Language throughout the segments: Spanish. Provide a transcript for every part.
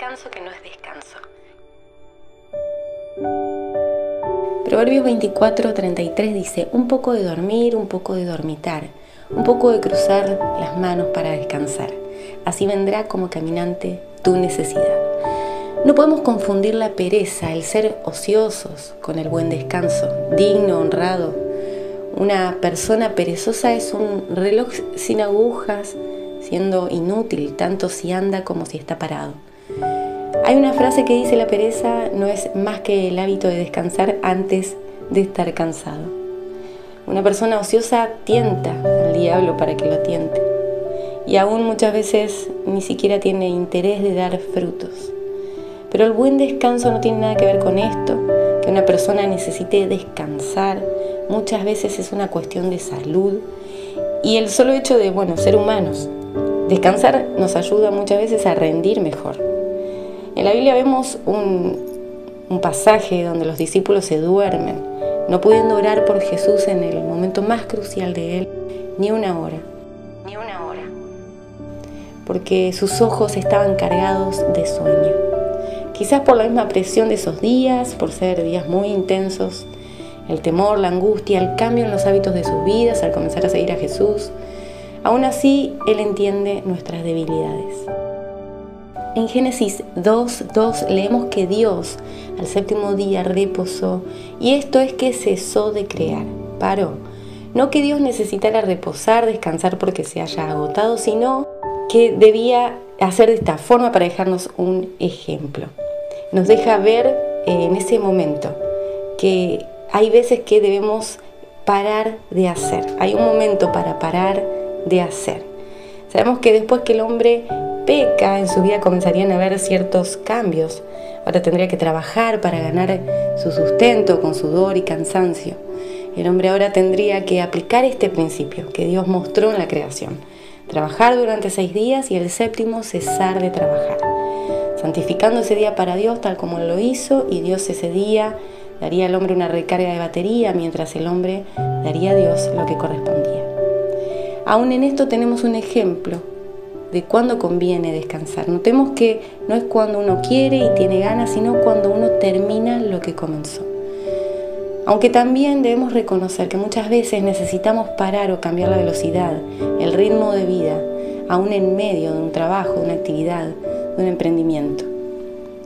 descanso que no es descanso. Proverbios 24, 33 dice, un poco de dormir, un poco de dormitar, un poco de cruzar las manos para descansar. Así vendrá como caminante tu necesidad. No podemos confundir la pereza, el ser ociosos, con el buen descanso, digno, honrado. Una persona perezosa es un reloj sin agujas, siendo inútil tanto si anda como si está parado. Hay una frase que dice la pereza no es más que el hábito de descansar antes de estar cansado. Una persona ociosa tienta al diablo para que lo tiente y aún muchas veces ni siquiera tiene interés de dar frutos. Pero el buen descanso no tiene nada que ver con esto, que una persona necesite descansar, muchas veces es una cuestión de salud y el solo hecho de, bueno, ser humanos. Descansar nos ayuda muchas veces a rendir mejor. En la Biblia vemos un, pasaje donde los discípulos se duermen, no pudiendo orar por Jesús en el momento más crucial de él, ni una hora, ni una hora, porque sus ojos estaban cargados de sueño. Quizás por la misma presión de esos días, por ser días muy intensos, el temor, la angustia, el cambio en los hábitos de sus vidas al comenzar a seguir a Jesús. Aún así, Él entiende nuestras debilidades. En Génesis 2.2 leemos que Dios al séptimo día reposó y esto es que cesó de crear, paró. No que Dios necesitara reposar, descansar porque se haya agotado, sino que debía hacer de esta forma para dejarnos un ejemplo. Nos deja ver eh, en ese momento que hay veces que debemos parar de hacer. Hay un momento para parar de hacer. Sabemos que después que el hombre peca, en su vida comenzarían a haber ciertos cambios. Ahora tendría que trabajar para ganar su sustento con sudor y cansancio. El hombre ahora tendría que aplicar este principio que Dios mostró en la creación. Trabajar durante seis días y el séptimo cesar de trabajar. Santificando ese día para Dios tal como lo hizo y Dios ese día daría al hombre una recarga de batería mientras el hombre daría a Dios lo que correspondía. Aún en esto tenemos un ejemplo de cuándo conviene descansar. Notemos que no es cuando uno quiere y tiene ganas, sino cuando uno termina lo que comenzó. Aunque también debemos reconocer que muchas veces necesitamos parar o cambiar la velocidad, el ritmo de vida, aún en medio de un trabajo, de una actividad, de un emprendimiento.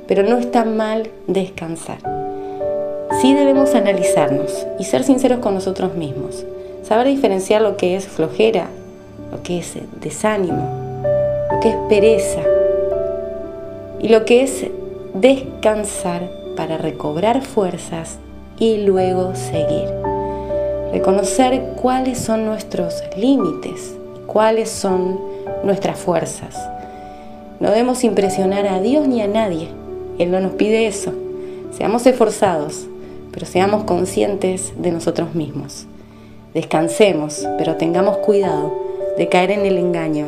Pero no está mal descansar. Sí debemos analizarnos y ser sinceros con nosotros mismos. Saber diferenciar lo que es flojera, lo que es desánimo, que es pereza y lo que es descansar para recobrar fuerzas y luego seguir. Reconocer cuáles son nuestros límites cuáles son nuestras fuerzas. No debemos impresionar a Dios ni a nadie. Él no nos pide eso. Seamos esforzados, pero seamos conscientes de nosotros mismos. Descansemos, pero tengamos cuidado de caer en el engaño